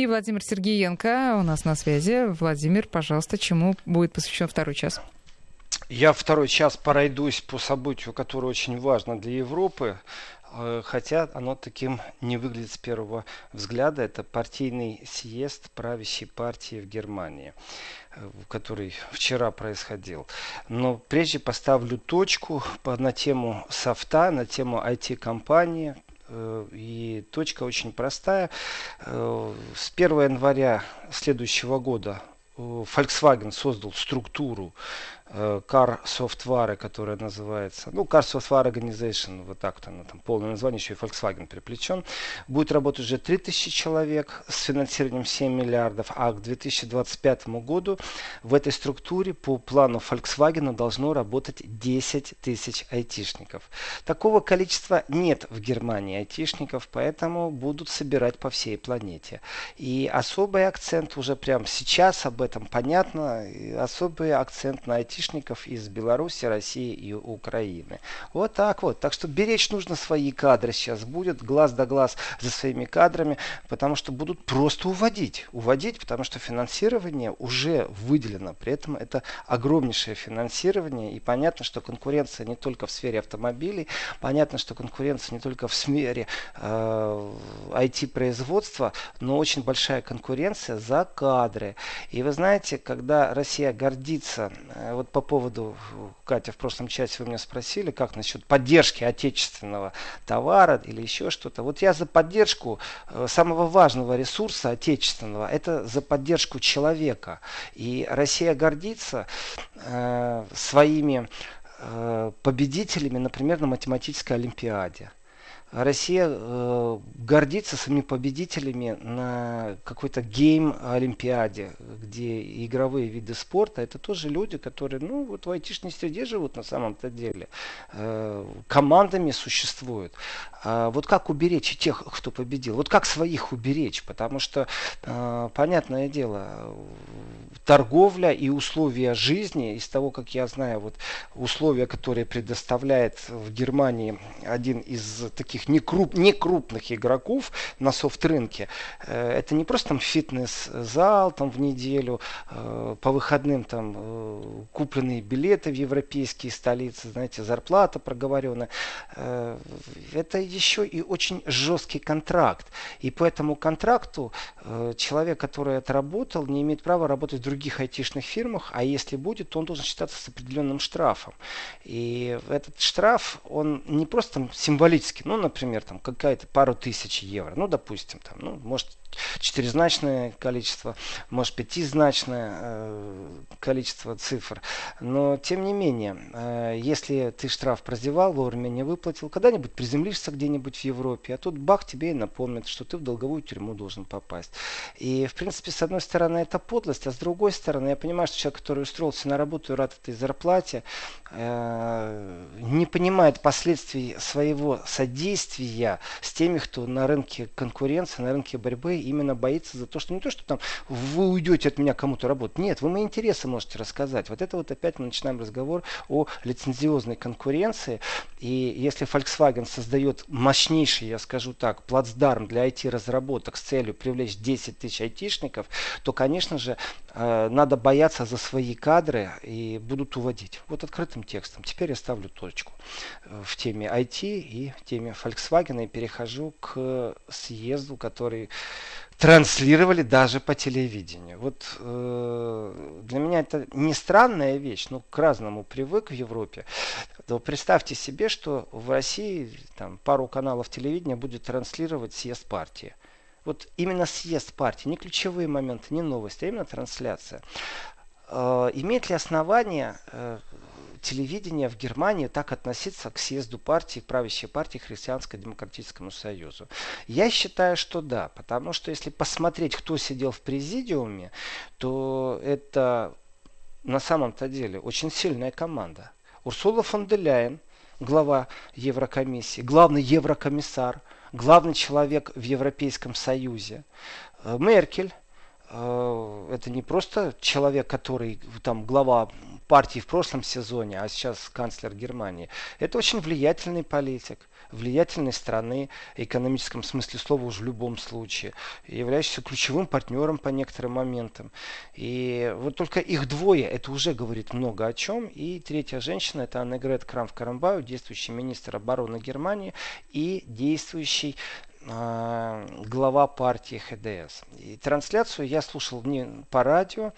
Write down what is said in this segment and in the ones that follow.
И Владимир Сергеенко у нас на связи. Владимир, пожалуйста, чему будет посвящен второй час? Я второй час пройдусь по событию, которое очень важно для Европы. Э, хотя оно таким не выглядит с первого взгляда. Это партийный съезд правящей партии в Германии, э, который вчера происходил. Но прежде поставлю точку на тему софта, на тему IT-компании, и точка очень простая. С 1 января следующего года Volkswagen создал структуру Э, Car Software, которая называется, ну, Car Software Organization, вот так-то она там, полное название, еще и Volkswagen приплечен. Будет работать уже 3000 человек с финансированием 7 миллиардов, а к 2025 году в этой структуре по плану Volkswagen должно работать 10 тысяч айтишников. Такого количества нет в Германии айтишников, поэтому будут собирать по всей планете. И особый акцент уже прямо сейчас об этом понятно, особый акцент на айтишников айтишников из Беларуси, России и Украины. Вот так вот. Так что беречь нужно свои кадры сейчас будет, глаз да глаз за своими кадрами, потому что будут просто уводить. Уводить, потому что финансирование уже выделено. При этом это огромнейшее финансирование. И понятно, что конкуренция не только в сфере автомобилей, понятно, что конкуренция не только в сфере э, IT-производства, но очень большая конкуренция за кадры. И вы знаете, когда Россия гордится, э, по поводу, Катя, в прошлом часе вы меня спросили, как насчет поддержки отечественного товара или еще что-то. Вот я за поддержку э, самого важного ресурса отечественного, это за поддержку человека. И Россия гордится э, своими э, победителями, например, на математической олимпиаде. Россия э, гордится своими победителями на какой-то гейм-олимпиаде, где игровые виды спорта, это тоже люди, которые, ну, вот в айтишной среде живут на самом-то деле, э, командами существуют. А вот как уберечь тех, кто победил? Вот как своих уберечь? Потому что, э, понятное дело, торговля и условия жизни, из того, как я знаю, вот условия, которые предоставляет в Германии один из таких таких некруп, некрупных игроков на софт-рынке. Э, это не просто там фитнес-зал там в неделю, э, по выходным там э, купленные билеты в европейские столицы, знаете, зарплата проговоренная. Это еще и очень жесткий контракт. И по этому контракту человек, который отработал, не имеет права работать в других айтишных фирмах, а если будет, то он должен считаться с определенным штрафом. И этот штраф, он не просто символический, ну, например, там какая-то пару тысяч евро, ну, допустим, там, ну, может, четырехзначное количество, может пятизначное э, количество цифр. Но тем не менее, э, если ты штраф прозевал, вовремя не выплатил, когда-нибудь приземлишься где-нибудь в Европе, а тут бах тебе и напомнит, что ты в долговую тюрьму должен попасть. И в принципе, с одной стороны, это подлость, а с другой стороны, я понимаю, что человек, который устроился на работу и рад этой зарплате, э, не понимает последствий своего содействия с теми, кто на рынке конкуренции, на рынке борьбы именно боится за то, что не то, что там вы уйдете от меня кому-то работать. Нет, вы мои интересы можете рассказать. Вот это вот опять мы начинаем разговор о лицензиозной конкуренции. И если Volkswagen создает мощнейший, я скажу так, плацдарм для IT-разработок с целью привлечь 10 тысяч айтишников, то, конечно же, э, надо бояться за свои кадры и будут уводить. Вот открытым текстом. Теперь я ставлю точку э, в теме IT и в теме Volkswagen и перехожу к съезду, который транслировали даже по телевидению. Вот э, для меня это не странная вещь, но к разному привык в Европе. То представьте себе, что в России там, пару каналов телевидения будет транслировать съезд партии. Вот именно съезд партии, не ключевые моменты, не новости, а именно трансляция. Э, имеет ли основание э, телевидения в Германии так относиться к съезду партии, правящей партии Христианско-демократическому союзу? Я считаю, что да, потому что если посмотреть, кто сидел в президиуме, то это на самом-то деле очень сильная команда. Урсула фон де Ляйен, глава Еврокомиссии, главный еврокомиссар, главный человек в Европейском Союзе, э, Меркель, это не просто человек, который там глава партии в прошлом сезоне, а сейчас канцлер Германии. Это очень влиятельный политик влиятельной страны, в экономическом смысле слова уже в любом случае, являющийся ключевым партнером по некоторым моментам. И вот только их двое, это уже говорит много о чем. И третья женщина, это Аннегрет Крамф-Карамбау, действующий министр обороны Германии и действующий глава партии ХДС. И трансляцию я слушал не по радио,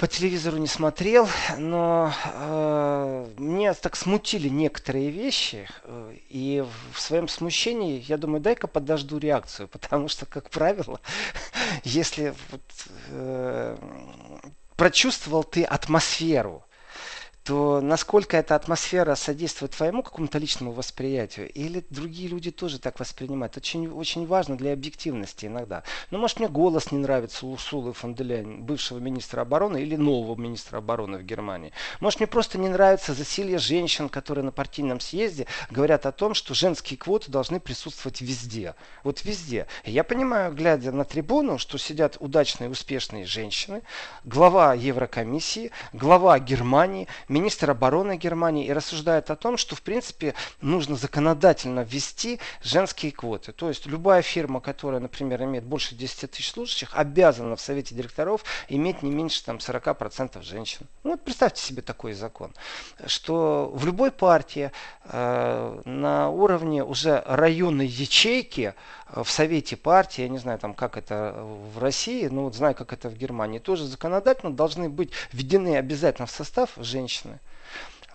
по телевизору не смотрел, но э, меня так смутили некоторые вещи, э, и в своем смущении я думаю, дай-ка подожду реакцию, потому что, как правило, если вот, э, прочувствовал ты атмосферу то насколько эта атмосфера содействует твоему какому-то личному восприятию, или другие люди тоже так воспринимают. Очень, очень важно для объективности иногда. Ну, может, мне голос не нравится Урсулы фон де Ляйн, бывшего министра обороны или нового министра обороны в Германии. Может, мне просто не нравится засилье женщин, которые на партийном съезде говорят о том, что женские квоты должны присутствовать везде. Вот везде. Я понимаю, глядя на трибуну, что сидят удачные, успешные женщины, глава Еврокомиссии, глава Германии, министр обороны Германии и рассуждает о том, что в принципе нужно законодательно ввести женские квоты. То есть любая фирма, которая, например, имеет больше 10 тысяч служащих, обязана в совете директоров иметь не меньше там, 40% женщин. Ну, вот представьте себе такой закон, что в любой партии э, на уровне уже районной ячейки в совете партии, я не знаю там как это в России, но вот знаю как это в Германии, тоже законодательно должны быть введены обязательно в состав женщин женщины.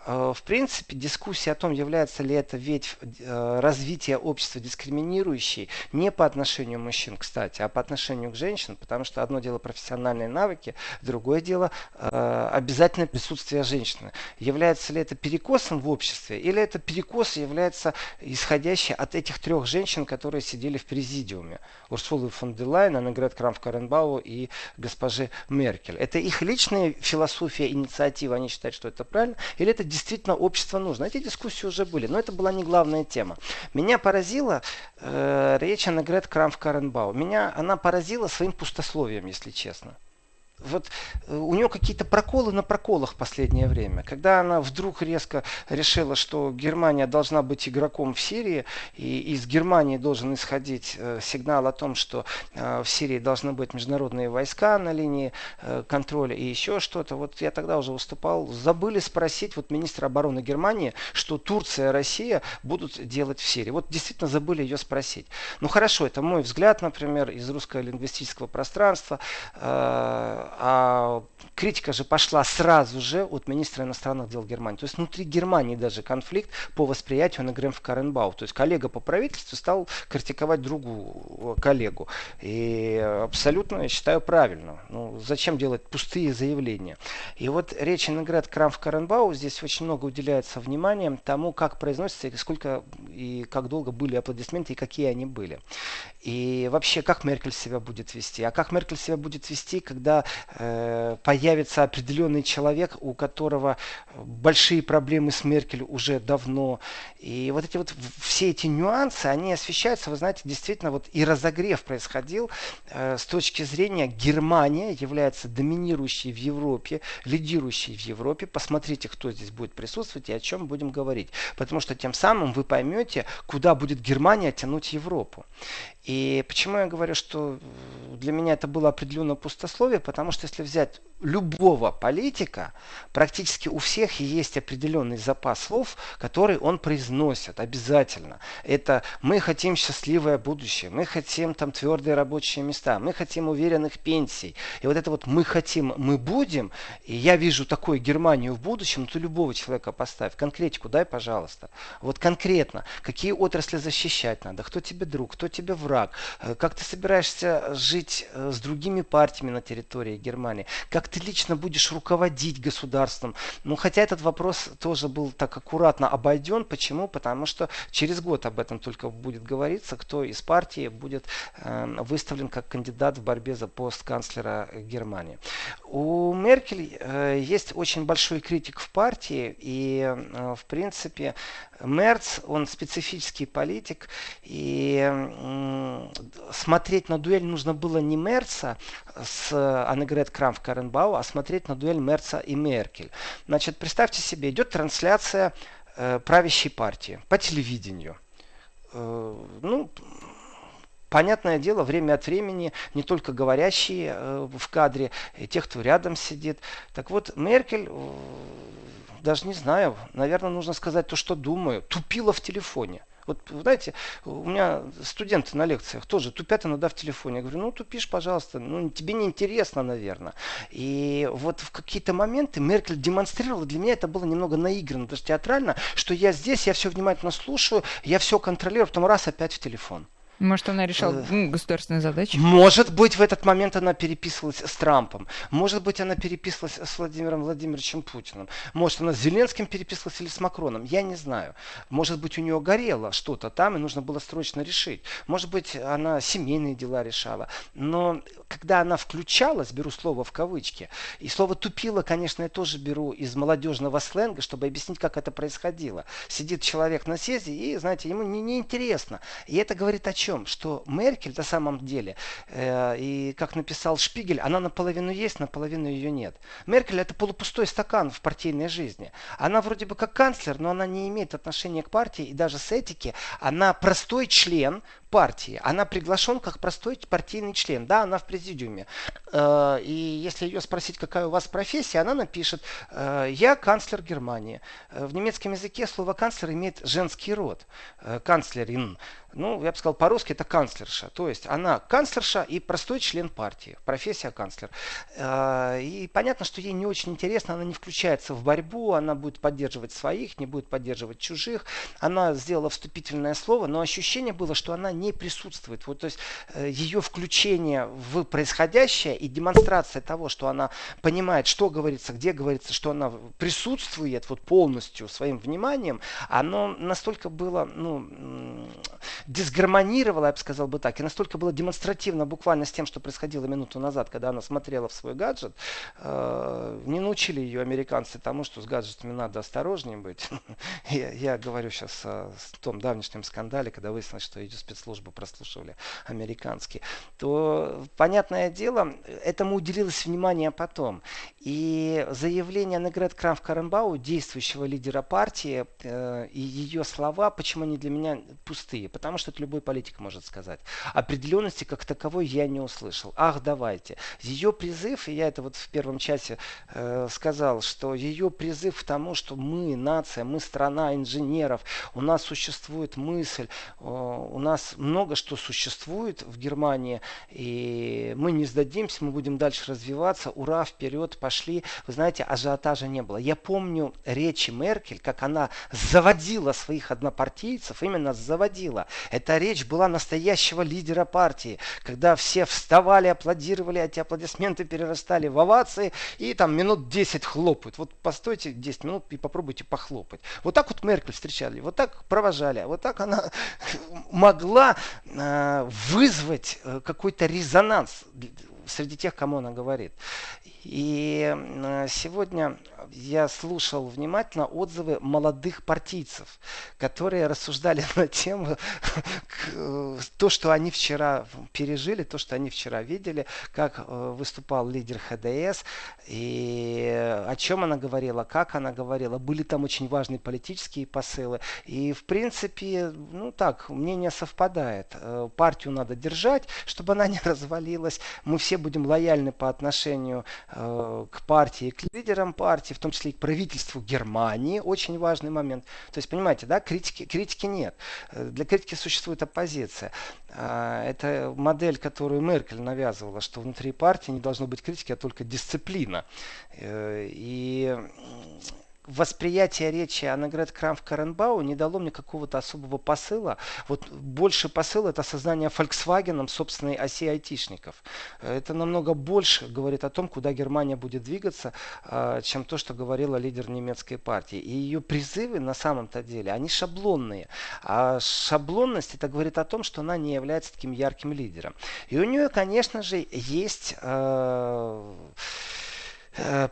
Э, в принципе, дискуссия о том, является ли это ветвь э, развития общества дискриминирующей не по отношению мужчин, кстати, а по отношению к женщинам, потому что одно дело профессиональные навыки, другое дело э, обязательное присутствие женщины. Является ли это перекосом в обществе, или это перекос является исходящий от этих трех женщин, которые сидели в президиуме. Урсулы фон де Лайн, Аннегрет Крамф-Каренбау и госпожи Меркель. Это их личная философия, инициатива, они считают, что это правильно, или это действительно общество нужно. Эти дискуссии уже были, но это была не главная тема. Меня поразила э, речь Аннегрет Крамф-Каренбау. Меня она поразила своим пустословием, если честно вот э, у нее какие-то проколы на проколах в последнее время. Когда она вдруг резко решила, что Германия должна быть игроком в Сирии, и из Германии должен исходить э, сигнал о том, что э, в Сирии должны быть международные войска на линии контроля и еще что-то. Вот я тогда уже выступал. Забыли спросить вот министра обороны Германии, что Турция и Россия будут делать в Сирии. Вот действительно забыли ее спросить. Ну хорошо, это мой взгляд, например, из русского лингвистического пространства. Э, а критика же пошла сразу же от министра иностранных дел Германии. То есть внутри Германии даже конфликт по восприятию на Грэмф Каренбау. То есть коллега по правительству стал критиковать другую коллегу. И абсолютно, я считаю, правильно. Ну, зачем делать пустые заявления? И вот речь Инград Крамф Каренбау здесь очень много уделяется внимания тому, как произносится и сколько и как долго были аплодисменты и какие они были. И вообще, как Меркель себя будет вести? А как Меркель себя будет вести, когда э, появится определенный человек, у которого большие проблемы с Меркель уже давно. И вот эти вот все эти нюансы, они освещаются, вы знаете, действительно вот и разогрев происходил э, с точки зрения Германия является доминирующей в Европе, лидирующей в Европе. Посмотрите, кто здесь будет присутствовать и о чем будем говорить. Потому что тем самым вы поймете, куда будет Германия тянуть Европу. И почему я говорю, что для меня это было определенное пустословие, потому что если взять любого политика, практически у всех есть определенный запас слов, который он произносит обязательно. Это мы хотим счастливое будущее, мы хотим там твердые рабочие места, мы хотим уверенных пенсий. И вот это вот мы хотим, мы будем, и я вижу такую Германию в будущем, ну ты любого человека поставь, конкретику дай, пожалуйста. Вот конкретно, какие отрасли защищать надо, кто тебе друг, кто тебе враг, э, как ты собираешься жить э, с другими партиями на территории Германии, как ты лично будешь руководить государством. Ну, хотя этот вопрос тоже был так аккуратно обойден. Почему? Потому что через год об этом только будет говориться, кто из партии будет э, выставлен как кандидат в борьбе за пост канцлера Германии. У Меркель э, есть очень большой критик в партии, и, э, в принципе, Мерц, он специфический политик, и смотреть на дуэль нужно было не Мерца с Аннегрет Крамф Каренбау, а смотреть на дуэль Мерца и Меркель. Значит, представьте себе, идет трансляция э, правящей партии по телевидению. Э, ну, понятное дело, время от времени не только говорящие э, в кадре, и тех, кто рядом сидит. Так вот, Меркель, э, даже не знаю, наверное, нужно сказать то, что думаю, тупила в телефоне. Вот, знаете, у меня студенты на лекциях тоже тупят иногда в телефоне. Я говорю, ну тупишь, пожалуйста, ну тебе не интересно, наверное. И вот в какие-то моменты Меркель демонстрировала, для меня это было немного наиграно, даже театрально, что я здесь, я все внимательно слушаю, я все контролирую, потом раз опять в телефон. Может, она решала э, ну, государственные задачи? Может быть, в этот момент она переписывалась с Трампом. Может быть, она переписывалась с Владимиром Владимировичем Путиным. Может, она с Зеленским переписывалась или с Макроном. Я не знаю. Может быть, у нее горело что-то там, и нужно было срочно решить. Может быть, она семейные дела решала. Но когда она включалась, беру слово в кавычки, и слово «тупила», конечно, я тоже беру из молодежного сленга, чтобы объяснить, как это происходило. Сидит человек на съезде, и, знаете, ему неинтересно. Не, не и это говорит о чем? Чем? Что Меркель на самом деле, э, и как написал Шпигель, она наполовину есть, наполовину ее нет. Меркель это полупустой стакан в партийной жизни. Она вроде бы как канцлер, но она не имеет отношения к партии и даже с этики. Она простой член партии. Она приглашен как простой партийный член. Да, она в президиуме. Э, и если ее спросить, какая у вас профессия, она напишет, э, я канцлер Германии. Э, в немецком языке слово канцлер имеет женский род. Канцлерин ну, я бы сказал, по-русски это канцлерша. То есть она канцлерша и простой член партии. Профессия канцлер. И понятно, что ей не очень интересно, она не включается в борьбу, она будет поддерживать своих, не будет поддерживать чужих. Она сделала вступительное слово, но ощущение было, что она не присутствует. Вот, то есть э, ее включение в происходящее и демонстрация того, что она понимает, что говорится, где говорится, что она присутствует вот полностью своим вниманием, оно настолько было, ну, дисгармонировала, я бы сказал бы так, и настолько было демонстративно буквально с тем, что происходило минуту назад, когда она смотрела в свой гаджет, э, не научили ее американцы тому, что с гаджетами надо осторожнее быть. я, я говорю сейчас о том давнешнем скандале, когда выяснилось, что ее спецслужбы прослушивали американские, то, понятное дело, этому уделилось внимание потом. И заявление Негрет Крамф Каренбау, действующего лидера партии, э, и ее слова, почему они для меня пустые? Потому что это любой политик может сказать. Определенности как таковой я не услышал. Ах, давайте. Ее призыв, и я это вот в первом часе э, сказал, что ее призыв к тому, что мы нация, мы страна инженеров, у нас существует мысль, у нас много что существует в Германии, и мы не сдадимся, мы будем дальше развиваться, ура, вперед, пошли. Вы знаете, ажиотажа не было. Я помню речи Меркель, как она заводила своих однопартийцев, именно заводила. Эта речь была настоящего лидера партии, когда все вставали, аплодировали, эти аплодисменты перерастали в овации и там минут 10 хлопают. Вот постойте 10 минут и попробуйте похлопать. Вот так вот Меркель встречали, вот так провожали, вот так она могла э, вызвать э, какой-то резонанс среди тех, кому она говорит. И э, сегодня я слушал внимательно отзывы молодых партийцев, которые рассуждали на тему то, что они вчера пережили, то, что они вчера видели, как э, выступал лидер ХДС, и о чем она говорила, как она говорила. Были там очень важные политические посылы. И, в принципе, ну так, мнение совпадает. Э, партию надо держать, чтобы она не развалилась. Мы все будем лояльны по отношению э, к партии, к лидерам партии, в том числе и к правительству Германии, очень важный момент. То есть, понимаете, да, критики, критики нет. Э, для критики существует оппозиция. А, это модель, которую Меркель навязывала, что внутри партии не должно быть критики, а только дисциплина. Э, и восприятие речи Аннегрет Крамф Каренбау не дало мне какого-то особого посыла. Вот больше посыл это создание Volkswagen собственной оси айтишников. Это намного больше говорит о том, куда Германия будет двигаться, а, чем то, что говорила лидер немецкой партии. И ее призывы на самом-то деле, они шаблонные. А шаблонность это говорит о том, что она не является таким ярким лидером. И у нее, конечно же, есть... Э,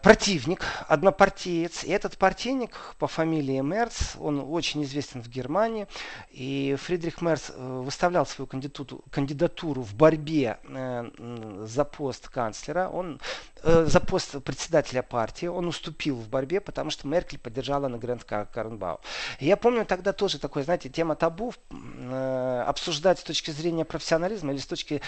противник, однопартиец. И этот партийник по фамилии Мерц, он очень известен в Германии. И Фридрих Мерц э, выставлял свою кандидатуру, в борьбе э, за пост канцлера. Он за пост председателя партии. Он уступил в борьбе, потому что Меркель поддержала на Гранд Карнбау. Я помню тогда тоже такое, знаете, тема табу обсуждать с точки зрения профессионализма или с точки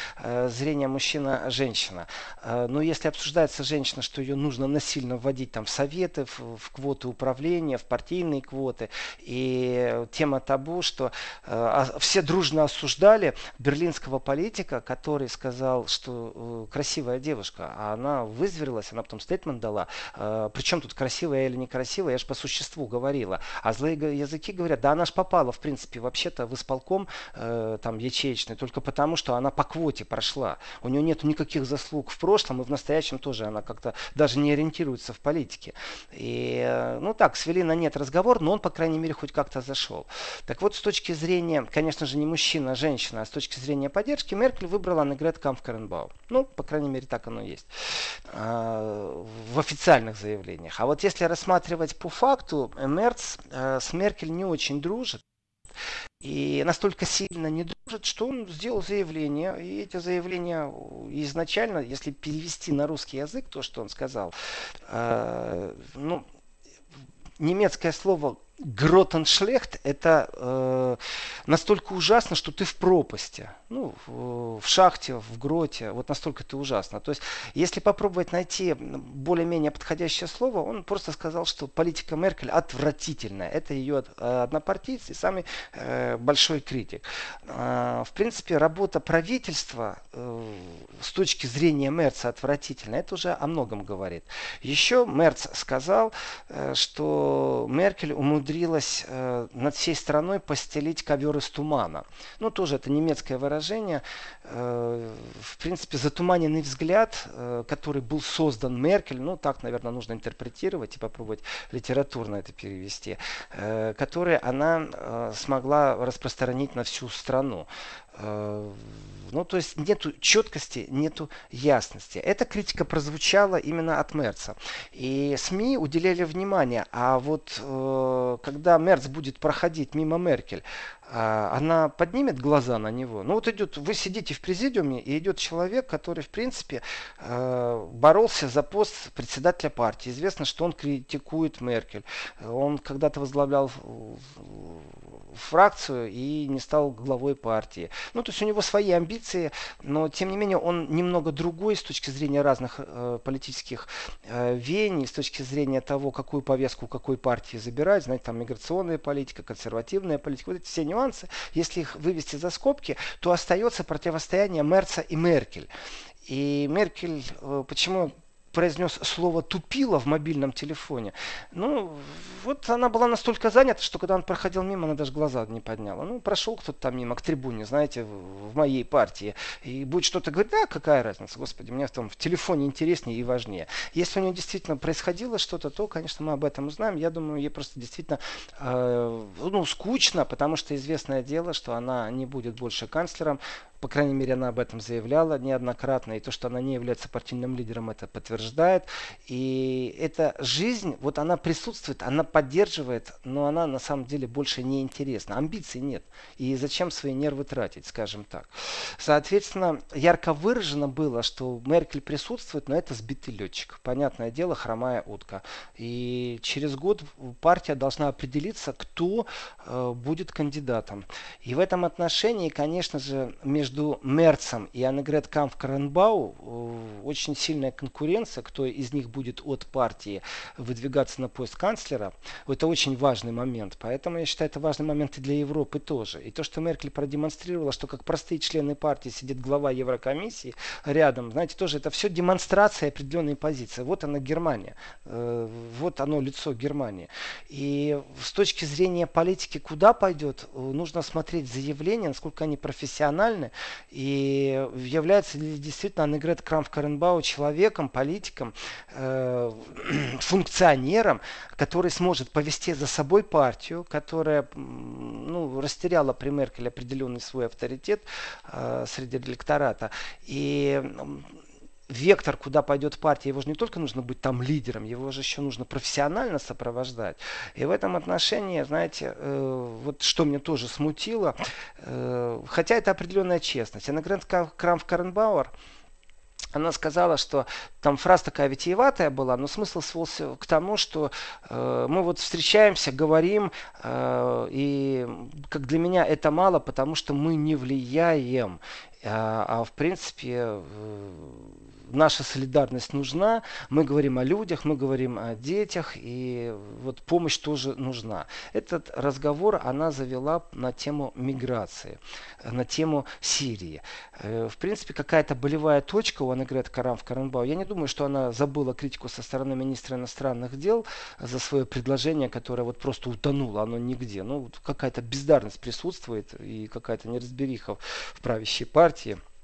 зрения мужчина-женщина. Но если обсуждается женщина, что ее нужно насильно вводить там в советы, в, в квоты управления, в партийные квоты. И тема табу, что э, все дружно осуждали берлинского политика, который сказал, что э, красивая девушка, а она вызверилась, она потом стейтмент дала. Э, причем тут красивая или некрасивая, я же по существу говорила. А злые языки говорят, да она ж попала, в принципе, вообще-то в исполком э, там ячеечный, только потому, что она по квоте прошла. У нее нет никаких заслуг в прошлом, и в настоящем тоже она как-то даже даже не ориентируется в политике. И, э, ну так, свели на нет разговор, но он, по крайней мере, хоть как-то зашел. Так вот, с точки зрения, конечно же, не мужчина, а женщина, а с точки зрения поддержки, Меркель выбрала Аннегрет Камф-Каренбау. Ну, по крайней мере, так оно есть. А, в официальных заявлениях. А вот если рассматривать по факту, Мерц э, с Меркель не очень дружит и настолько сильно не дружит, что он сделал заявление. И эти заявления изначально, если перевести на русский язык то, что он сказал, э, ну, немецкое слово Гротеншлехт это э, настолько ужасно, что ты в пропасти. Ну, в, в шахте, в гроте. Вот настолько это ужасно. То есть, если попробовать найти более-менее подходящее слово, он просто сказал, что политика Меркель отвратительная. Это ее э, однопартийцы и самый э, большой критик. Э, в принципе, работа правительства э, с точки зрения Мерца отвратительная. Это уже о многом говорит. Еще Мерц сказал, э, что Меркель умудрилась умудрилась э, над всей страной постелить ковер из тумана. Ну, тоже это немецкое выражение. Э, в принципе, затуманенный взгляд, э, который был создан Меркель, ну, так, наверное, нужно интерпретировать и попробовать литературно это перевести, э, который она э, смогла распространить на всю страну. Э, ну, то есть нету четкости, нету ясности. Эта критика прозвучала именно от Мерца. И СМИ уделяли внимание. А вот э, когда Мерц будет проходить мимо Меркель, э, она поднимет глаза на него. Ну вот идет, вы сидите в президиуме, и идет человек, который, в принципе, э, боролся за пост председателя партии. Известно, что он критикует Меркель. Он когда-то возглавлял фракцию и не стал главой партии. Ну, то есть у него свои амбиции, но тем не менее он немного другой с точки зрения разных э, политических э, веяний, с точки зрения того, какую повестку какой партии забирать, знаете, там миграционная политика, консервативная политика, вот эти все нюансы, если их вывести за скобки, то остается противостояние Мерца и Меркель. И Меркель, э, почему произнес слово «тупила» в мобильном телефоне. Ну, вот она была настолько занята, что когда он проходил мимо, она даже глаза не подняла. Ну, прошел кто-то там мимо к трибуне, знаете, в, моей партии, и будет что-то говорить, да, какая разница, господи, мне в том в телефоне интереснее и важнее. Если у нее действительно происходило что-то, то, конечно, мы об этом узнаем. Я думаю, ей просто действительно, э, ну, скучно, потому что известное дело, что она не будет больше канцлером. По крайней мере, она об этом заявляла неоднократно. И то, что она не является партийным лидером, это подтверждает. И эта жизнь, вот она присутствует, она поддерживает, но она на самом деле больше не интересна. Амбиций нет. И зачем свои нервы тратить, скажем так. Соответственно, ярко выражено было, что Меркель присутствует, но это сбитый летчик. Понятное дело, хромая утка. И через год партия должна определиться, кто э, будет кандидатом. И в этом отношении, конечно же, между между Мерцем и Аннегрет Камф-Каренбау э, очень сильная конкуренция, кто из них будет от партии выдвигаться на пост канцлера. Это очень важный момент. Поэтому я считаю, это важный момент и для Европы тоже. И то, что Меркель продемонстрировала, что как простые члены партии сидит глава Еврокомиссии рядом, знаете, тоже это все демонстрация определенной позиции. Вот она Германия. Э, вот оно лицо Германии. И с точки зрения политики, куда пойдет, э, нужно смотреть заявления, насколько они профессиональны, и является ли действительно Аннегрет Крамф-Каренбау человеком, политиком, э, функционером, который сможет повести за собой партию, которая ну, растеряла при Меркель определенный свой авторитет э, среди электората. И вектор, куда пойдет партия, его же не только нужно быть там лидером, его же еще нужно профессионально сопровождать. И в этом отношении, знаете, э, вот что мне тоже смутило, э, хотя это определенная честность. Анагрент Крамф Каренбауэр, она сказала, что там фраза такая витиеватая была, но смысл свелся к тому, что э, мы вот встречаемся, говорим, э, и как для меня это мало, потому что мы не влияем. А, а в принципе наша солидарность нужна. Мы говорим о людях, мы говорим о детях, и вот помощь тоже нужна. Этот разговор она завела на тему миграции, на тему Сирии. Э, в принципе, какая-то болевая точка у Аннегрет Карам в Каранбау. Я не думаю, что она забыла критику со стороны министра иностранных дел за свое предложение, которое вот просто утонуло, оно нигде. Ну, какая-то бездарность присутствует и какая-то неразбериха в правящей партии партии –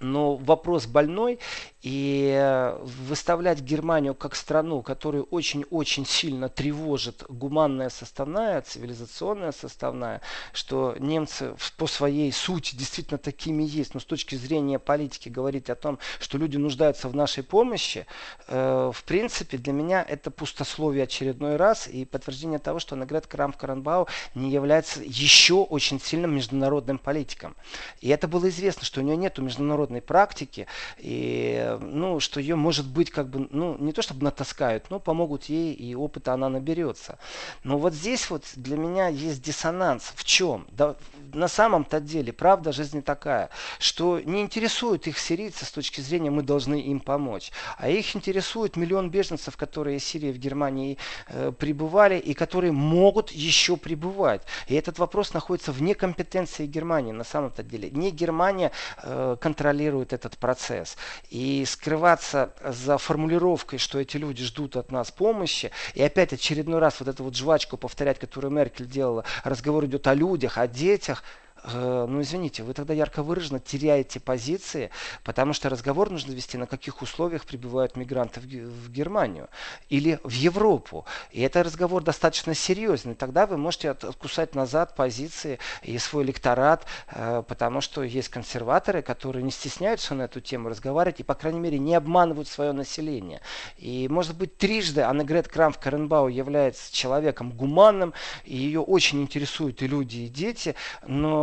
но вопрос больной, и э, выставлять Германию как страну, которую очень-очень сильно тревожит гуманная составная, цивилизационная составная, что немцы по своей сути действительно такими есть, но с точки зрения политики говорить о том, что люди нуждаются в нашей помощи, э, в принципе, для меня это пустословие очередной раз и подтверждение того, что Наград Крам Каранбау не является еще очень сильным международным политиком. И это было известно, что у нее нет международного международной практики, и, ну, что ее, может быть, как бы, ну, не то чтобы натаскают, но помогут ей, и опыта она наберется. Но вот здесь вот для меня есть диссонанс. В чем? Да, на самом-то деле, правда жизни такая, что не интересует их сирийцы с точки зрения мы должны им помочь, а их интересует миллион беженцев, которые из Сирии в Германии э, прибывали и которые могут еще прибывать. И этот вопрос находится вне компетенции Германии на самом-то деле. Не Германия э, контролирует контролирует этот процесс. И скрываться за формулировкой, что эти люди ждут от нас помощи, и опять очередной раз вот эту вот жвачку повторять, которую Меркель делала, разговор идет о людях, о детях – ну извините, вы тогда ярко выраженно теряете позиции, потому что разговор нужно вести, на каких условиях прибывают мигранты в Германию или в Европу. И это разговор достаточно серьезный. Тогда вы можете откусать назад позиции и свой электорат, э, потому что есть консерваторы, которые не стесняются на эту тему разговаривать и, по крайней мере, не обманывают свое население. И, может быть, трижды Аннегрет Крамф Каренбау является человеком гуманным, и ее очень интересуют и люди, и дети,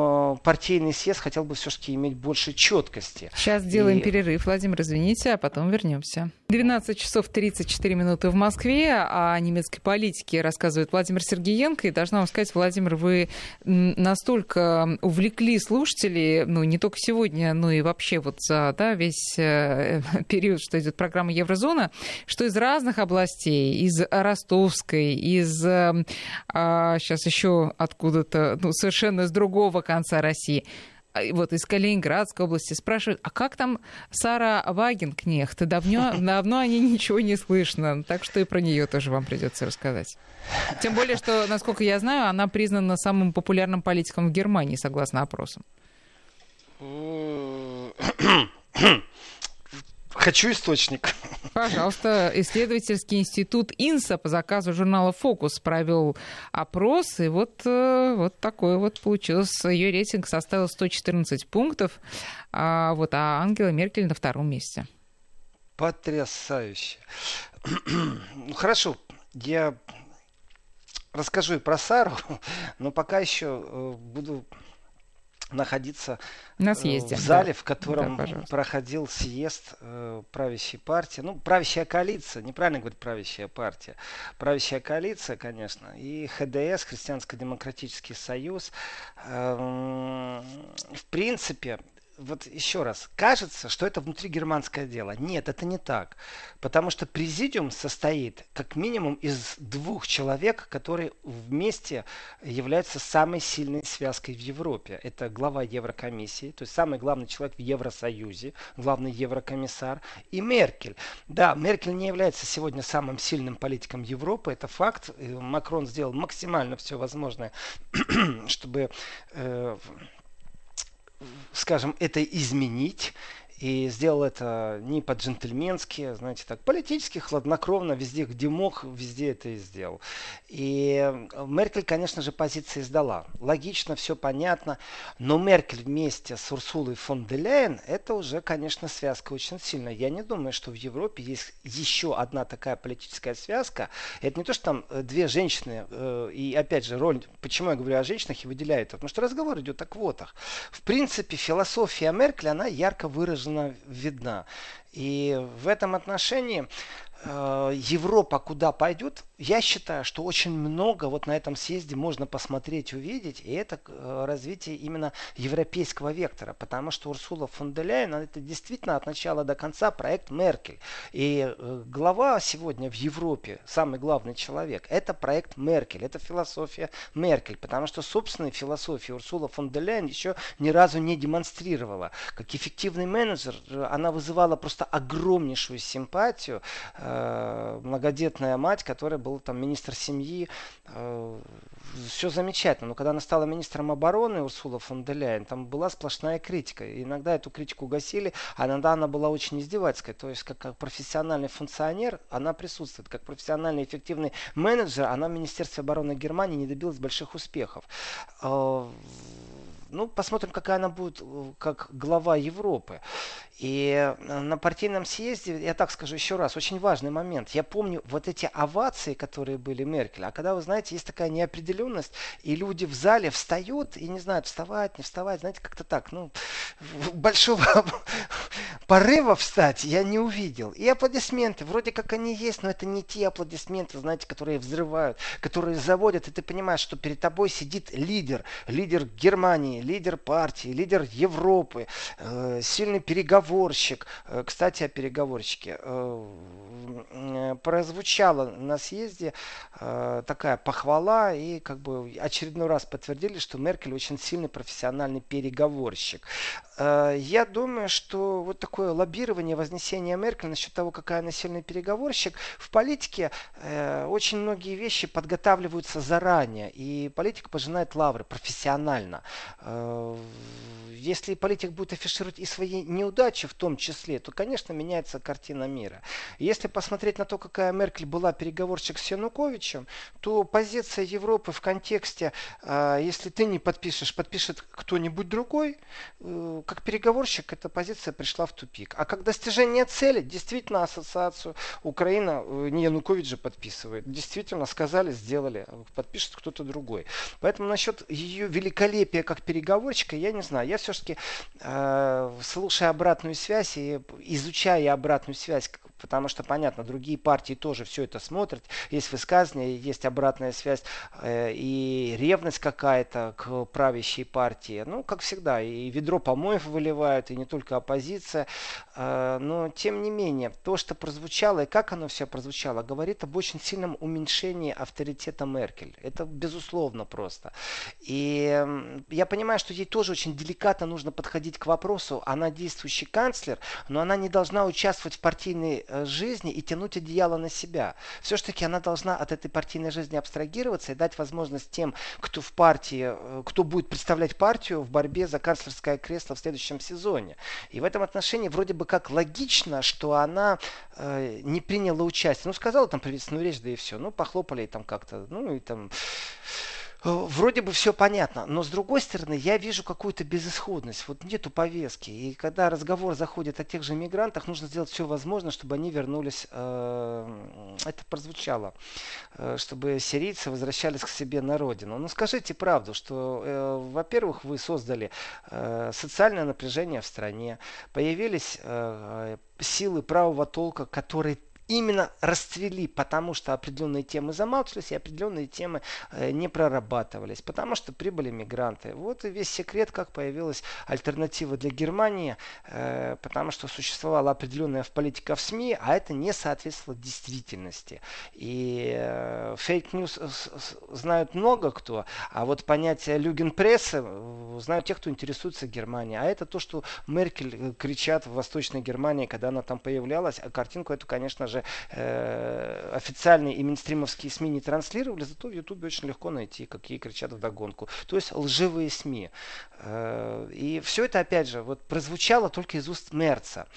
но партийный съезд хотел бы все-таки иметь больше четкости. Сейчас сделаем и... перерыв, Владимир, извините, а потом вернемся. 12 часов 34 минуты в Москве, о немецкой политике рассказывает Владимир Сергеенко. И должна вам сказать, Владимир, вы настолько увлекли слушателей, ну, не только сегодня, но и вообще вот за да, весь э, период, что идет программа Еврозона, что из разных областей, из Ростовской, из а, сейчас еще откуда-то, ну, совершенно с другого конца конца России а, вот из Калининградской области спрашивают, а как там Сара Вагенкнехт? Давно, давно о ней ничего не слышно, так что и про нее тоже вам придется рассказать. Тем более, что, насколько я знаю, она признана самым популярным политиком в Германии, согласно опросам. Хочу источник. Пожалуйста, исследовательский институт ИНСА по заказу журнала «Фокус» провел опрос, и вот, э, вот такой вот получился. Ее рейтинг составил 114 пунктов, а, вот, а Ангела Меркель на втором месте. Потрясающе. Ну, хорошо, я расскажу и про Сару, но пока еще э, буду находиться на э, съезде, в зале, да. в котором да, проходил съезд э, правящей партии. Ну, правящая коалиция, неправильно говорить правящая партия. Правящая коалиция, конечно, и ХДС, Христианско-демократический союз. Э, в принципе, вот еще раз, кажется, что это внутригерманское дело. Нет, это не так. Потому что президиум состоит как минимум из двух человек, которые вместе являются самой сильной связкой в Европе. Это глава Еврокомиссии, то есть самый главный человек в Евросоюзе, главный еврокомиссар, и Меркель. Да, Меркель не является сегодня самым сильным политиком Европы, это факт. Макрон сделал максимально все возможное, чтобы... Э, скажем, это изменить. И сделал это не по-джентльменски, знаете, так, политически, хладнокровно, везде, где мог, везде это и сделал. И Меркель, конечно же, позиции сдала. Логично, все понятно. Но Меркель вместе с Урсулой фон де Ляйен, это уже, конечно, связка очень сильная. Я не думаю, что в Европе есть еще одна такая политическая связка. Это не то, что там э, две женщины, э, и опять же, роль, почему я говорю о женщинах и выделяю это, потому что разговор идет о квотах. В принципе, философия Меркель, она ярко выражена видна. И в этом отношении Европа куда пойдет, я считаю, что очень много вот на этом съезде можно посмотреть, увидеть, и это э, развитие именно европейского вектора, потому что Урсула фон де Ляйен, это действительно от начала до конца проект Меркель. И э, глава сегодня в Европе, самый главный человек, это проект Меркель, это философия Меркель, потому что собственной философии Урсула фон де Ляйен еще ни разу не демонстрировала. Как эффективный менеджер, она вызывала просто огромнейшую симпатию Э, многодетная мать, которая была там министр семьи. Э, все замечательно. Но когда она стала министром обороны, Урсула фон де Ляйен, там была сплошная критика. И иногда эту критику гасили, а иногда она была очень издевательской. То есть, как, как профессиональный функционер, она присутствует. Как профессиональный эффективный менеджер, она в Министерстве обороны Германии не добилась больших успехов. Э, ну, посмотрим, какая она будет как глава Европы. И э, на партийном съезде, я так скажу еще раз, очень важный момент. Я помню вот эти овации, которые были Меркель. А когда, вы знаете, есть такая неопределенность, и люди в зале встают и не знают, вставать, не вставать, знаете, как-то так. Ну, большого порыва встать я не увидел. И аплодисменты, вроде как они есть, но это не те аплодисменты, знаете, которые взрывают, которые заводят, и ты понимаешь, что перед тобой сидит лидер, лидер Германии, лидер партии, лидер Европы, э, сильный переговор переговорщик. Э, кстати, о переговорщике. Э, прозвучала на съезде такая похвала и как бы очередной раз подтвердили, что Меркель очень сильный профессиональный переговорщик. Я думаю, что вот такое лоббирование, вознесение Меркель насчет того, какая она сильный переговорщик, в политике очень многие вещи подготавливаются заранее, и политика пожинает лавры профессионально. Если политик будет афишировать и свои неудачи, в том числе, то, конечно, меняется картина мира. Если посмотреть на то, какая Меркель была переговорщик с Януковичем, то позиция Европы в контексте, э, если ты не подпишешь, подпишет кто-нибудь другой, э, как переговорщик эта позиция пришла в тупик. А как достижение цели, действительно ассоциацию Украина, э, не Янукович же подписывает, действительно сказали, сделали, подпишет кто-то другой. Поэтому насчет ее великолепия как переговорщика, я не знаю. Я все-таки, э, слушая обратную связь и изучая обратную связь, потому что, понятно, другие партии тоже все это смотрят, есть высказывания, есть обратная связь э, и ревность какая-то к правящей партии. Ну, как всегда, и ведро помоев выливают, и не только оппозиция. Э, но, тем не менее, то, что прозвучало и как оно все прозвучало, говорит об очень сильном уменьшении авторитета Меркель. Это безусловно просто. И я понимаю, что ей тоже очень деликатно нужно подходить к вопросу. Она действующий канцлер, но она не должна участвовать в партийной э, жизни и тянуть одеяло на себя. Все-таки она должна от этой партийной жизни абстрагироваться и дать возможность тем, кто в партии, э, кто будет представлять партию в борьбе за канцлерское кресло в следующем сезоне. И в этом отношении вроде бы как логично, что она э, не приняла участие. Ну, сказала там приветственную речь, да и все. Ну, похлопали там как-то, ну, и там вроде бы все понятно, но с другой стороны я вижу какую-то безысходность. Вот нету повестки. И когда разговор заходит о тех же мигрантах, нужно сделать все возможное, чтобы они вернулись. Э, это прозвучало, э, чтобы сирийцы возвращались к себе на родину. Ну скажите правду, что, во-первых, вы создали социальное напряжение в стране, появились силы правого толка, которые именно расцвели, потому что определенные темы замалчивались и определенные темы э, не прорабатывались, потому что прибыли мигранты. Вот и весь секрет, как появилась альтернатива для Германии, э, потому что существовала определенная политика в СМИ, а это не соответствовало действительности. И fake news э, знают много кто, а вот понятие Lügenpresse знают те, кто интересуется Германией. А это то, что Меркель кричат в Восточной Германии, когда она там появлялась, а картинку эту, конечно же, даже э, официальные и минстримовские СМИ не транслировали, зато в Ютубе очень легко найти, какие кричат в догонку. То есть лживые СМИ. Э, и все это, опять же, вот прозвучало только из уст Мерца.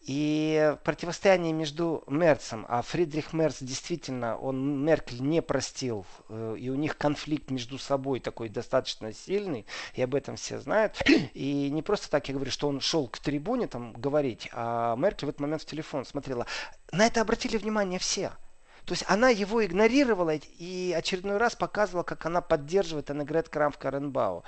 И противостояние между Мерцем, а Фридрих Мерц действительно, он Меркель не простил, э, и у них конфликт между собой такой достаточно сильный, и об этом все знают. И не просто так я говорю, что он шел к трибуне там говорить, а Меркель в этот момент в телефон смотрела. На это обратили внимание все. То есть она его игнорировала и очередной раз показывала, как она поддерживает Аннегрет Крамф-Каренбау.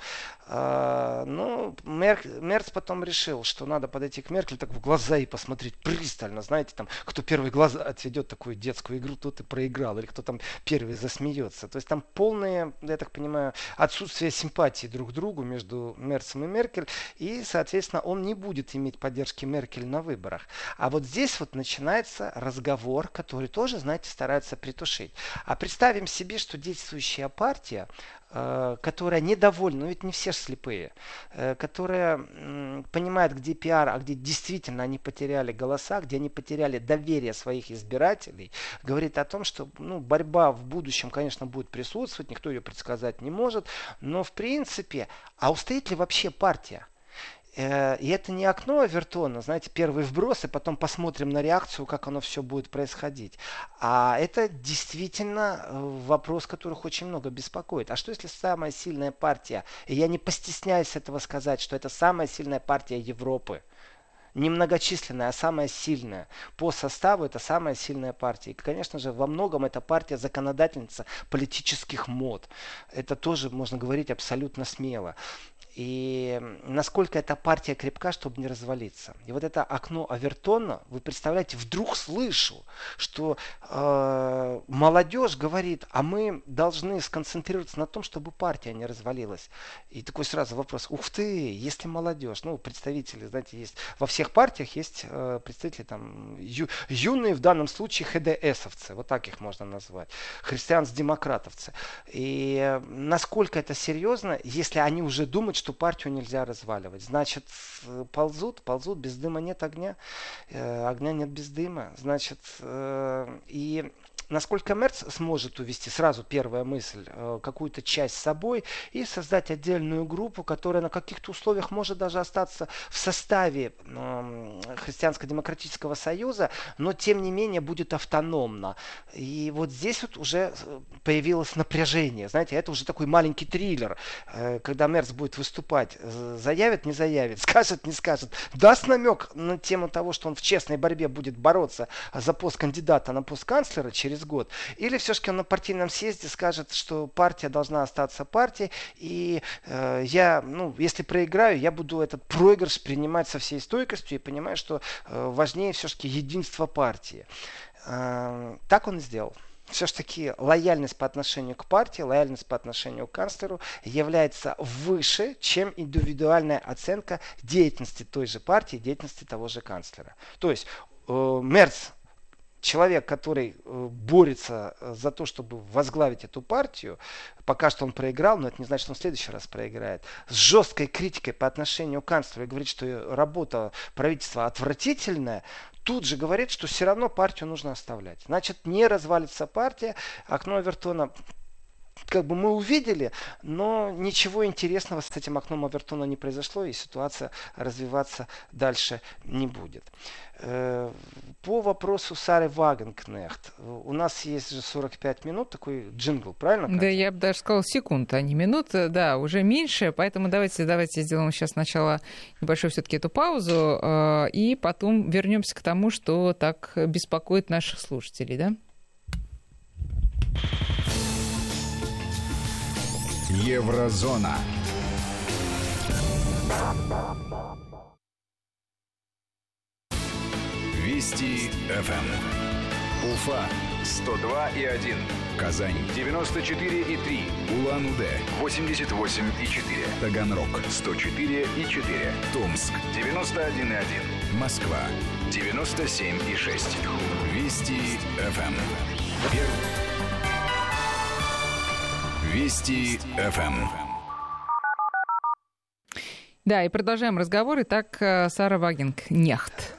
А, ну, Мер, Мерц потом решил, что надо подойти к Меркель так в глаза и посмотреть пристально. Знаете, там, кто первый глаз отведет такую детскую игру, тот и проиграл. Или кто там первый засмеется. То есть там полное, я так понимаю, отсутствие симпатии друг к другу между Мерцем и Меркель. И, соответственно, он не будет иметь поддержки Меркель на выборах. А вот здесь вот начинается разговор, который тоже, знаете, старается стараются притушить. А представим себе, что действующая партия, э, которая недовольна, ну ведь не все слепые, э, которая понимает, где пиар, а где действительно они потеряли голоса, где они потеряли доверие своих избирателей, говорит о том, что ну, борьба в будущем, конечно, будет присутствовать, никто ее предсказать не может, но в принципе, а устоит ли вообще партия? Э, и это не окно Авертона, знаете, первый вброс, и потом посмотрим на реакцию, как оно все будет происходить. А это действительно э, вопрос, которых очень много беспокоит. А что если самая сильная партия, и я не постесняюсь этого сказать, что это самая сильная партия Европы, немногочисленная, а самая сильная. По составу это самая сильная партия. И, конечно же, во многом эта партия законодательница политических мод. Это тоже можно говорить абсолютно смело и насколько эта партия крепка, чтобы не развалиться. И вот это окно Авертона, вы представляете, вдруг слышу, что э, молодежь говорит, а мы должны сконцентрироваться на том, чтобы партия не развалилась. И такой сразу вопрос, ух ты, если молодежь, ну, представители, знаете, есть, во всех партиях есть э, представители там, ю, юные в данном случае ХДСовцы, вот так их можно назвать, христианс-демократовцы. И э, насколько это серьезно, если они уже думают, что партию нельзя разваливать. Значит, ползут, ползут, без дыма нет огня, э, огня нет без дыма. Значит, э, и насколько Мерц сможет увести, сразу первая мысль, э, какую-то часть с собой и создать отдельную группу, которая на каких-то условиях может даже остаться в составе Христианско-демократического союза, но тем не менее будет автономна. И вот здесь вот уже э, появилось напряжение. Знаете, это уже такой маленький триллер, э, когда Мерц будет выступать. Заявит, не заявит, скажет, не скажет. Даст намек на тему того, что он в честной борьбе будет бороться за пост кандидата на пост канцлера через через год. Или все-таки он на партийном съезде скажет, что партия должна остаться партией, и э, я, ну, если проиграю, я буду этот проигрыш принимать со всей стойкостью и понимаю, что э, важнее все-таки единство партии. Э, так он и сделал все-таки лояльность по отношению к партии, лояльность по отношению к канцлеру является выше, чем индивидуальная оценка деятельности той же партии, деятельности того же канцлера. То есть э, Мерц человек, который э, борется э, за то, чтобы возглавить эту партию, пока что он проиграл, но это не значит, что он в следующий раз проиграет, с жесткой критикой по отношению к канцлеру и говорит, что работа правительства отвратительная, тут же говорит, что все равно партию нужно оставлять. Значит, не развалится партия, окно Авертона как бы мы увидели, но ничего интересного с этим окном Авертона не произошло, и ситуация развиваться дальше не будет. Э, по вопросу Сары Вагенкнехт. У нас есть же 45 минут, такой джингл, правильно? Катя? Да, я бы даже сказал секунд, а не минут. Да, уже меньше, поэтому давайте, давайте сделаем сейчас сначала небольшую все-таки эту паузу, э, и потом вернемся к тому, что так беспокоит наших слушателей, да? Еврозона. Вести ФМ. Уфа 102 и 1. Казань 94 и 3. Улан-Удэ 88 и 4. Таганрог 104 и 4. Томск 91 и 1. Москва 97 и 6. Вести ФМ. Первый. Вести ФМ. Да, и продолжаем разговор. Итак, э, Сара Вагинг, нехт.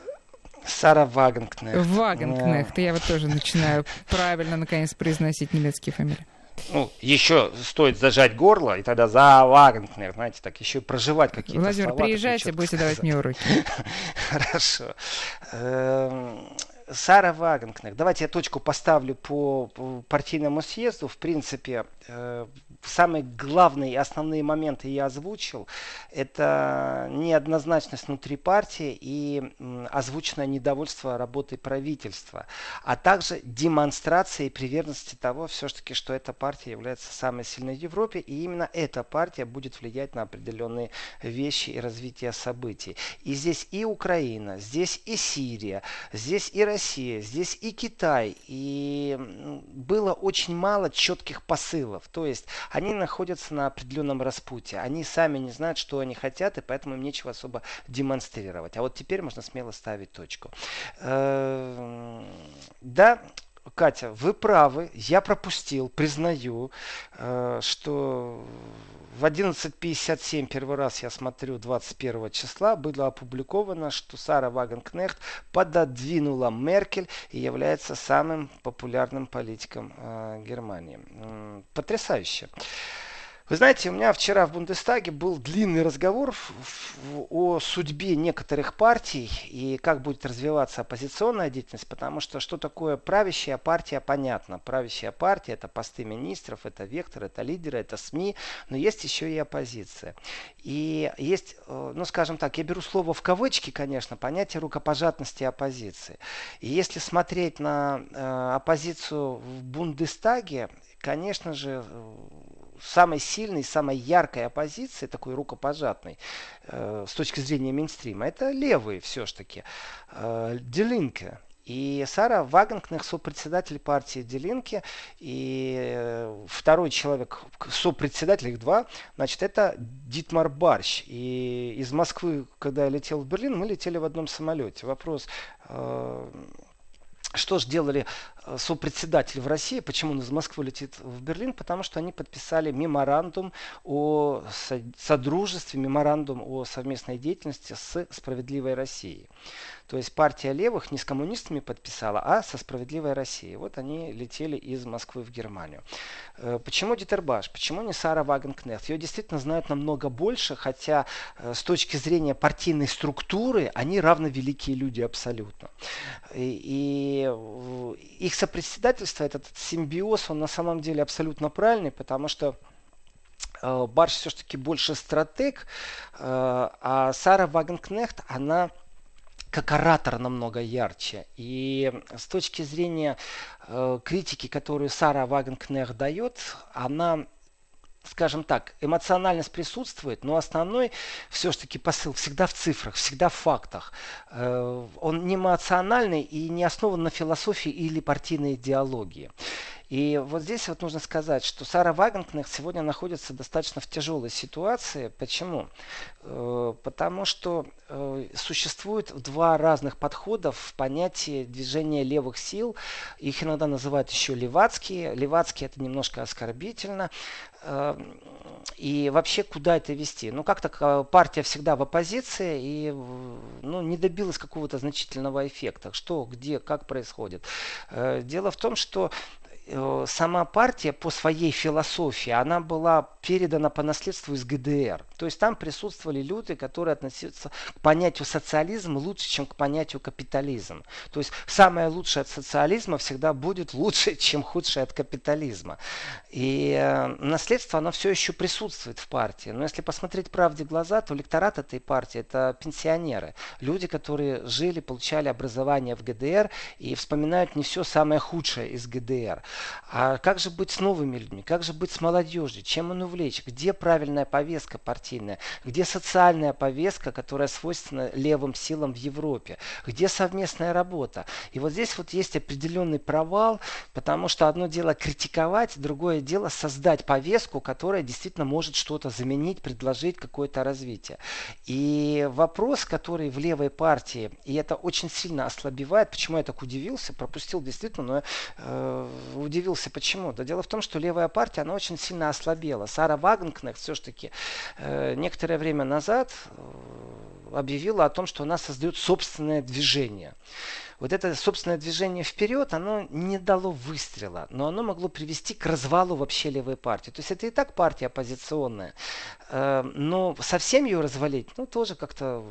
Сара Вагенкнехт. Вагенкнехт. Я вот тоже начинаю правильно, наконец, произносить немецкие фамилии. Ну, еще стоит зажать горло, и тогда за Вагенкнехт, знаете, так еще и проживать какие-то Владимир, слова. приезжайте, будете давать мне уроки. Хорошо. Сара Вагенкнехт. Давайте я точку поставлю по партийному съезду. В принципе, э, самые главные и основные моменты я озвучил. Это неоднозначность внутри партии и озвученное недовольство работой правительства, а также демонстрация и приверженности того, все-таки, что эта партия является самой сильной в Европе, и именно эта партия будет влиять на определенные вещи и развитие событий. И здесь и Украина, здесь и Сирия, здесь и Россия, здесь и Китай, и было очень мало четких посылов. То есть они находятся на определенном распутье. Они сами не знают, что они хотят, и поэтому им нечего особо демонстрировать. А вот теперь можно смело ставить точку. Э, да, Катя, вы правы, я пропустил, признаю, э, что в 11.57 первый раз я смотрю 21 числа было опубликовано, что Сара Вагенкнехт пододвинула Меркель и является самым популярным политиком э, Германии. Потрясающе. Вы знаете, у меня вчера в Бундестаге был длинный разговор о судьбе некоторых партий и как будет развиваться оппозиционная деятельность, потому что что такое правящая партия, понятно. Правящая партия это посты министров, это вектор, это лидеры, это СМИ, но есть еще и оппозиция. И есть, э, ну скажем так, я беру слово в кавычки, конечно, понятие рукопожатности оппозиции. И если смотреть на э, оппозицию в Бундестаге, конечно же, самой сильной, самой яркой оппозиции, такой рукопожатной, э, с точки зрения мейнстрима, это левые все-таки. Э, Делинка. И Сара Вагенкнех, сопредседатель партии Делинки, и э, второй человек, сопредседатель, их два, значит, это Дитмар Барщ. И из Москвы, когда я летел в Берлин, мы летели в одном самолете. Вопрос, э, что же делали сопредседатель в России, почему он из Москвы летит в Берлин? Потому что они подписали меморандум о содружестве, меморандум о совместной деятельности с «Справедливой Россией». То есть партия левых не с коммунистами подписала, а со «Справедливой Россией». Вот они летели из Москвы в Германию. Э, почему Дитербаш? Почему не Сара Вагенкнехт? Ее действительно знают намного больше, хотя э, с точки зрения партийной структуры они равно великие люди абсолютно. И, и их сопредседательство, этот симбиоз, он на самом деле абсолютно правильный, потому что э, Барш все-таки больше стратег, а Сара Вагенкнехт, она как оратор намного ярче. И с точки зрения э, критики, которую Сара Вагенкнех дает, она скажем так, эмоциональность присутствует, но основной все-таки посыл всегда в цифрах, всегда в фактах. Э, он не эмоциональный и не основан на философии или партийной идеологии. И вот здесь вот нужно сказать, что Сара Вагенкнех сегодня находится достаточно в тяжелой ситуации. Почему? Э, потому что э, существует два разных подхода в понятии движения левых сил. Их иногда называют еще левацкие. Левацкие это немножко оскорбительно. Э, и вообще, куда это вести? Ну, как-то партия всегда в оппозиции и ну, не добилась какого-то значительного эффекта. Что, где, как происходит? Дело в том, что сама партия по своей философии, она была передана по наследству из ГДР. То есть там присутствовали люди, которые относятся к понятию социализм лучше, чем к понятию капитализм. То есть самое лучшее от социализма всегда будет лучше, чем худшее от капитализма. И э, наследство, оно все еще присутствует в партии. Но если посмотреть правде в глаза, то электорат этой партии это пенсионеры. Люди, которые жили, получали образование в ГДР и вспоминают не все самое худшее из ГДР. А как же быть с новыми людьми? Как же быть с молодежью? Чем им увлечь? Где правильная повестка партийная? Где социальная повестка, которая свойственна левым силам в Европе? Где совместная работа? И вот здесь вот есть определенный провал, потому что одно дело критиковать, другое дело создать повестку, которая действительно может что-то заменить, предложить какое-то развитие. И вопрос, который в левой партии, и это очень сильно ослабевает, почему я так удивился, пропустил действительно, но э, удивился, почему? Да дело в том, что левая партия, она очень сильно ослабела. Сара Вагнкнехт все-таки э, некоторое время назад, э, объявила о том, что она создает собственное движение вот это собственное движение вперед, оно не дало выстрела, но оно могло привести к развалу вообще левой партии. То есть это и так партия оппозиционная. Э, но совсем ее развалить, ну, тоже как-то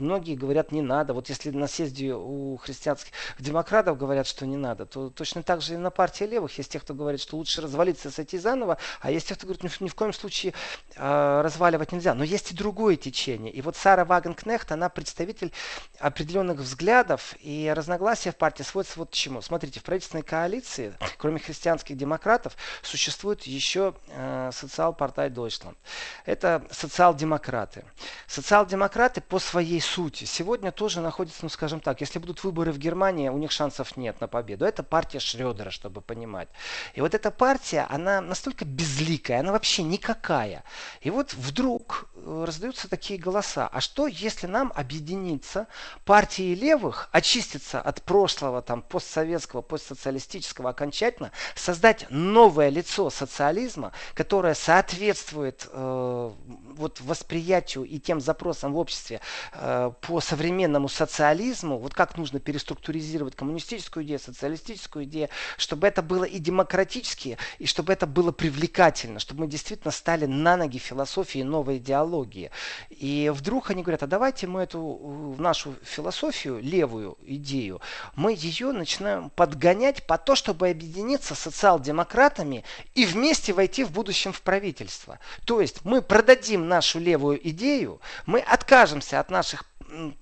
многие говорят, не надо. Вот если на съезде у христианских демократов говорят, что не надо, то точно так же и на партии левых есть те, кто говорит, что лучше развалиться, сойти заново, а есть те, кто говорит, ни, ни в коем случае э, разваливать нельзя. Но есть и другое течение. И вот Сара Вагенкнехт, она представитель определенных взглядов, и разногласия в партии сводятся вот к чему. Смотрите, в правительственной коалиции, кроме христианских демократов, существует еще э, социал-партай Deutschland. Это социал-демократы. Социал-демократы по своей сути сегодня тоже находится, ну скажем так, если будут выборы в Германии, у них шансов нет на победу. Это партия Шредера, чтобы понимать. И вот эта партия, она настолько безликая, она вообще никакая. И вот вдруг э, раздаются такие голоса. А что, если нам объединиться, партии левых, очиститься от прошлого, там, постсоветского, постсоциалистического окончательно, создать новое лицо социализма, которое соответствует э, вот восприятию и тем запросам в обществе, э, по современному социализму, вот как нужно переструктуризировать коммунистическую идею, социалистическую идею, чтобы это было и демократически, и чтобы это было привлекательно, чтобы мы действительно стали на ноги философии новой идеологии. И вдруг они говорят, а давайте мы эту нашу философию, левую идею, мы ее начинаем подгонять по то, чтобы объединиться с социал-демократами и вместе войти в будущем в правительство. То есть мы продадим нашу левую идею, мы откажемся от наших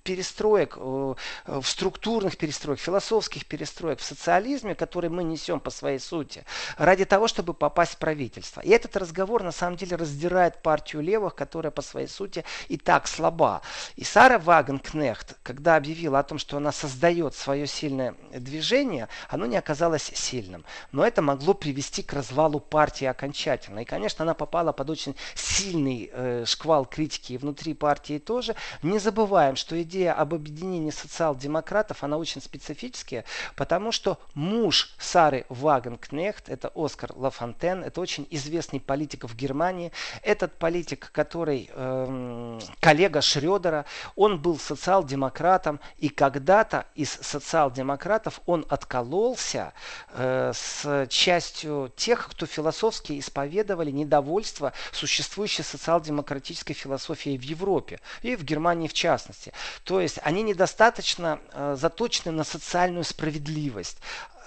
перестроек, э, в структурных перестроек, философских перестроек в социализме, которые мы несем по своей сути, ради того, чтобы попасть в правительство. И этот разговор на самом деле раздирает партию левых, которая по своей сути и так слаба. И Сара Вагенкнехт, когда объявила о том, что она создает свое сильное движение, оно не оказалось сильным. Но это могло привести к развалу партии окончательно. И, конечно, она попала под очень сильный э, шквал критики и внутри партии тоже. Не забываем, что идея об объединении социал-демократов, она очень специфическая, потому что муж Сары Вагенкнехт, это Оскар Лафонтен, это очень известный политик в Германии. Этот политик, который э, коллега Шредера, он был социал-демократом, и когда-то из социал-демократов он откололся э, с частью тех, кто философски исповедовали недовольство существующей социал-демократической философией в Европе и в Германии в частности. То есть они недостаточно э, заточены на социальную справедливость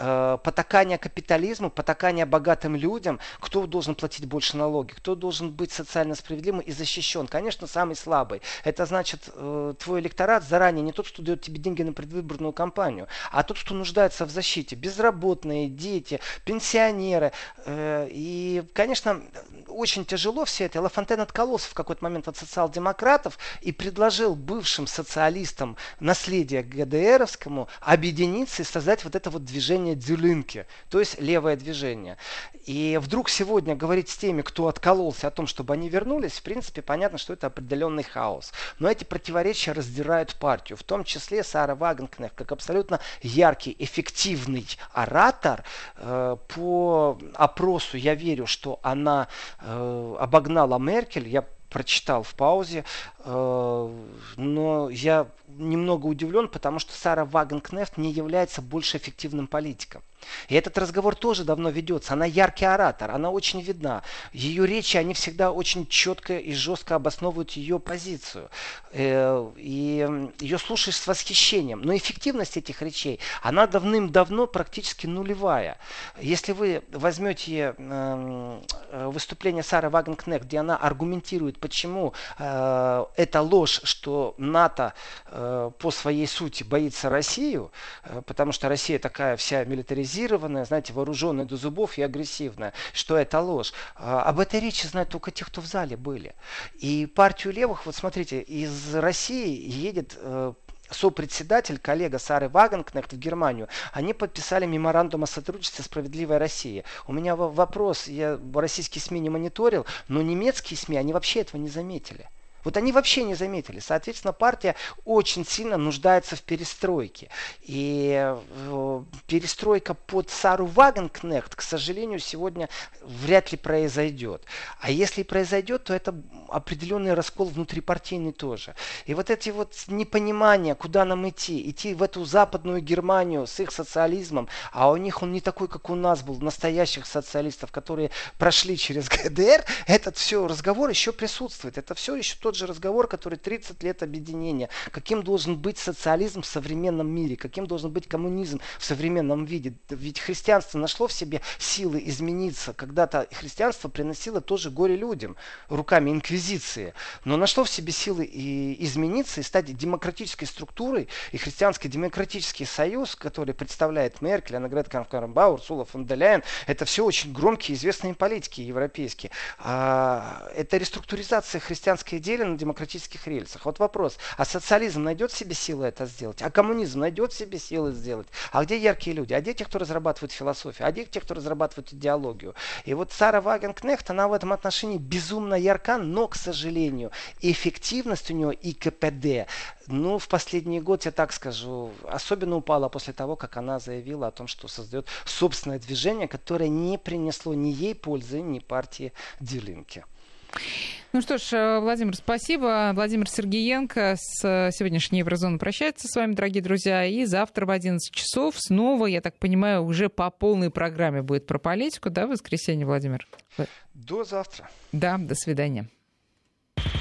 э, потакание капитализму, потакание богатым людям, кто должен платить больше налоги, кто должен быть социально справедливым и защищен. Конечно, самый слабый. Это значит, э, твой электорат заранее не тот, кто дает тебе деньги на предвыборную кампанию, а тот, кто нуждается в защите. Безработные, дети, пенсионеры. Э, и, конечно, очень тяжело все это. Лафонтен откололся в какой-то момент от социал-демократов и предложил бывшим социалистам наследия ГДРовскому объединиться и создать вот это вот движение Дюлинки, то есть левое движение. И вдруг сегодня говорить с теми, кто откололся о том, чтобы они вернулись, в принципе, понятно, что это определенный хаос. Но эти противоречия раздирают партию, в том числе Сара Вагенкнех, как абсолютно яркий, эффективный оратор. Э, по опросу я верю, что она э, обогнала Меркель. Я прочитал в паузе, э, но я немного удивлен, потому что Сара Вагенкнефт не является больше эффективным политиком. И этот разговор тоже давно ведется. Она яркий оратор, она очень видна. Ее речи, они всегда очень четко и жестко обосновывают ее позицию. Э, и ее слушаешь с восхищением. Но эффективность этих речей, она давным-давно практически нулевая. Если вы возьмете эм, э, выступление Сары Вагенкнех, где она аргументирует, почему э, это ложь, что НАТО по своей сути боится Россию, потому что Россия такая вся милитаризированная, организированная, знаете, вооруженная до зубов и агрессивная, что это ложь. А, об этой речи знают только те, кто в зале были. И партию левых, вот смотрите, из России едет э, сопредседатель, коллега Сары Вагенкнехт в Германию, они подписали меморандум о сотрудничестве «Справедливая Россия». У меня вопрос, я российские СМИ не мониторил, но немецкие СМИ, они вообще этого не заметили. Вот они вообще не заметили. Соответственно, партия очень сильно нуждается в перестройке. И э, перестройка под Сару Вагенкнехт, к сожалению, сегодня вряд ли произойдет. А если произойдет, то это определенный раскол внутрипартийный тоже. И вот эти вот непонимания, куда нам идти, идти в эту западную Германию с их социализмом, а у них он не такой, как у нас был, настоящих социалистов, которые прошли через ГДР, этот все разговор еще присутствует. Это все еще тот же разговор, который 30 лет объединения. Каким должен быть социализм в современном мире, каким должен быть коммунизм в современном виде. Ведь христианство нашло в себе силы измениться. Когда-то христианство приносило тоже горе людям руками инквизиции, но нашло в себе силы и измениться и стать демократической структурой. И христианский демократический союз, который представляет Меркель, Аннегрет Карамбауэр, Урсула фон де это все очень громкие известные политики европейские. А, это реструктуризация христианской идеи на демократических рельсах. Вот вопрос, а социализм найдет себе силы это сделать? А коммунизм найдет себе силы сделать? А где яркие люди? А где те, кто разрабатывает философию? А где те, кто разрабатывает идеологию? И вот Сара Вагенкнехт, она в этом отношении безумно ярка, но, к сожалению, эффективность у нее и КПД, ну, в последний год, я так скажу, особенно упала после того, как она заявила о том, что создает собственное движение, которое не принесло ни ей пользы, ни партии Дилинки. Ну что ж, э, Владимир, спасибо. Владимир Сергеенко с э, сегодняшней Еврозоны прощается с вами, дорогие друзья. И завтра в 11 часов снова, я так понимаю, уже по полной программе будет про политику, да, в воскресенье, Владимир? До завтра. Да, до свидания.